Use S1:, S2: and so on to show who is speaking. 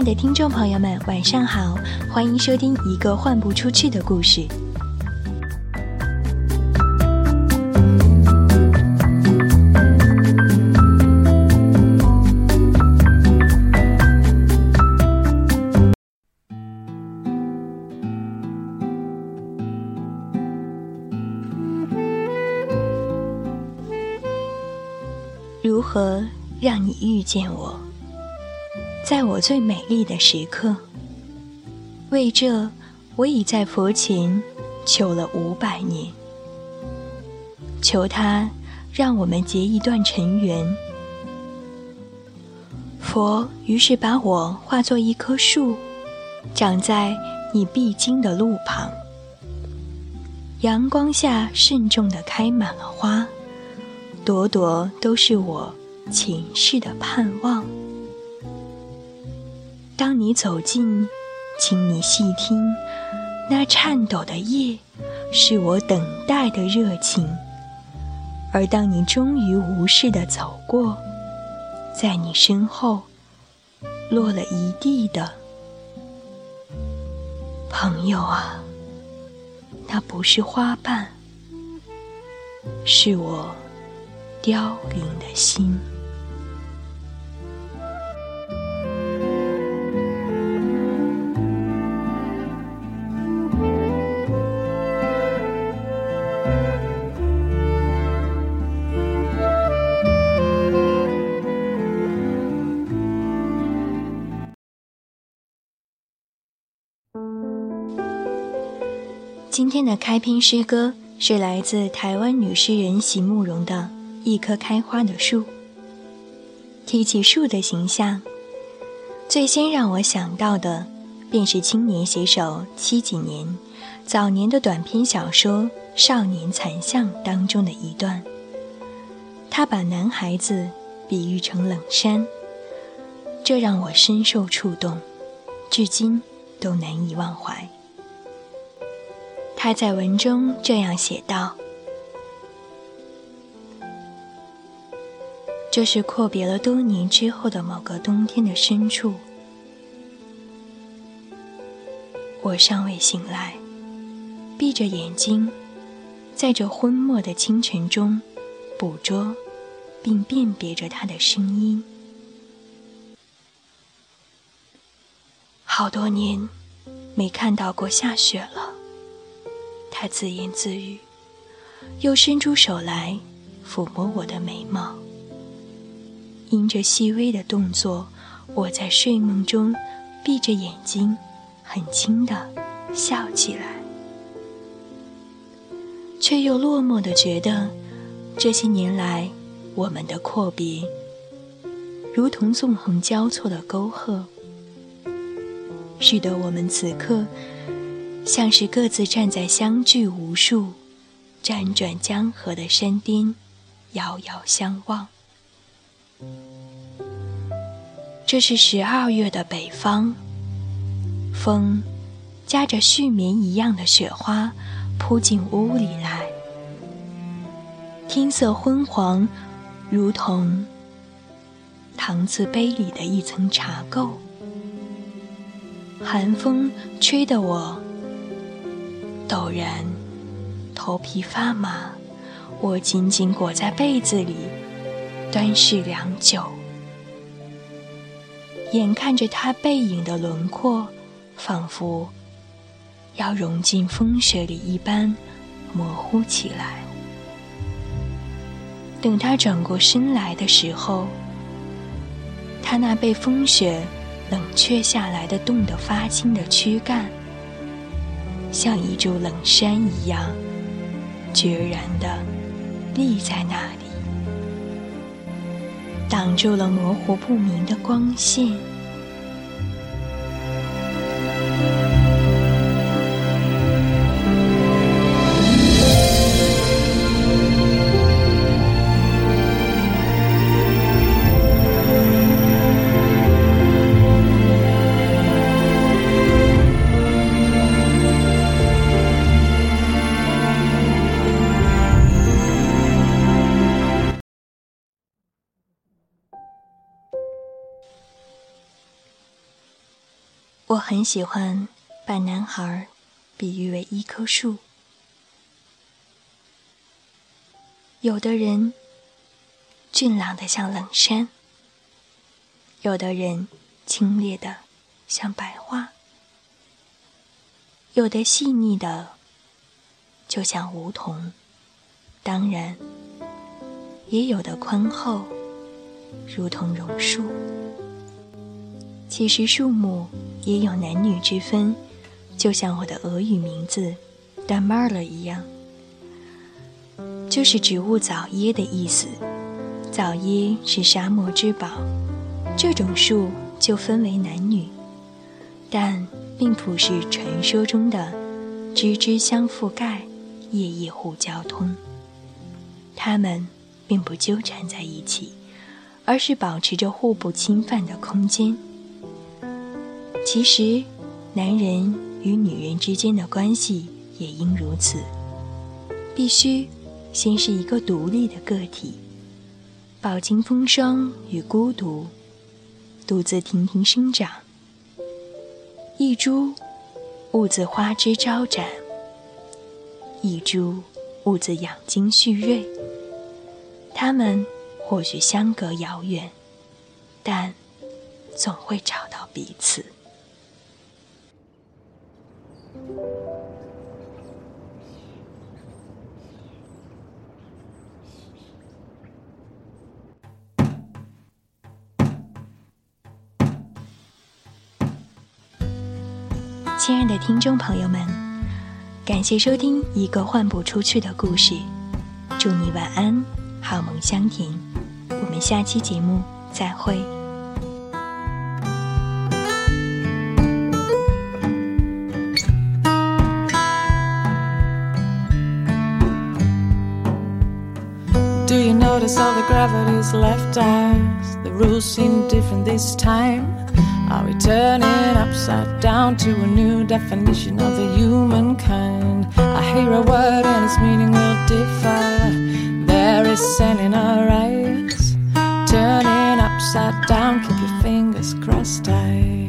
S1: 爱的听众朋友们，晚上好，欢迎收听一个换不出去的故事。如何让你遇见我？在我最美丽的时刻，为这我已在佛前求了五百年，求他让我们结一段尘缘。佛于是把我化作一棵树，长在你必经的路旁，阳光下慎重地开满了花。朵朵都是我前世的盼望。当你走近，请你细听，那颤抖的叶，是我等待的热情。而当你终于无视的走过，在你身后，落了一地的朋友啊，那不是花瓣，是我。凋零的心。今天的开篇诗歌是来自台湾女诗人席慕容的。一棵开花的树。提起树的形象，最先让我想到的，便是青年写手七几年早年的短篇小说《少年残像》当中的一段。他把男孩子比喻成冷杉，这让我深受触动，至今都难以忘怀。他在文中这样写道。这是阔别了多年之后的某个冬天的深处，我尚未醒来，闭着眼睛，在这昏默的清晨中，捕捉并辨别着他的声音。好多年没看到过下雪了，他自言自语，又伸出手来抚摸我的眉毛。因着细微的动作，我在睡梦中闭着眼睛，很轻的笑起来，却又落寞的觉得，这些年来我们的阔别，如同纵横交错的沟壑，使得我们此刻像是各自站在相距无数、辗转江河的山巅，遥遥相望。这是十二月的北方，风夹着絮绵一样的雪花扑进屋里来，天色昏黄，如同搪瓷杯里的一层茶垢。寒风吹得我陡然头皮发麻，我紧紧裹在被子里，端视良久。眼看着他背影的轮廓，仿佛要融进风雪里一般模糊起来。等他转过身来的时候，他那被风雪冷却下来的、冻得发青的躯干，像一株冷杉一样，决然地立在那里。挡住了模糊不明的光线。我很喜欢把男孩比喻为一棵树。有的人俊朗的像冷山，有的人清冽的像白桦，有的细腻的就像梧桐，当然也有的宽厚，如同榕树。其实树木。也有男女之分，就像我的俄语名字 d a m a r l a 一样，就是植物早椰的意思。早椰是沙漠之宝，这种树就分为男女，但并不是传说中的枝枝相覆盖、叶叶互交通。它们并不纠缠在一起，而是保持着互不侵犯的空间。其实，男人与女人之间的关系也应如此，必须先是一个独立的个体，饱经风霜与孤独，独自亭亭生长。一株兀自花枝招展，一株兀自养精蓄锐。他们或许相隔遥远，但总会找到彼此。亲爱的听众朋友们，感谢收听一个换不出去的故事。祝你晚安，好梦香甜。我们下期节目再会。
S2: Do you notice all the gravity's left us? Rules seem different this time. Are we turning upside down to a new definition of the humankind? I hear a word and its meaning will differ. There is sand in our eyes. Turning upside down, keep your fingers crossed tight.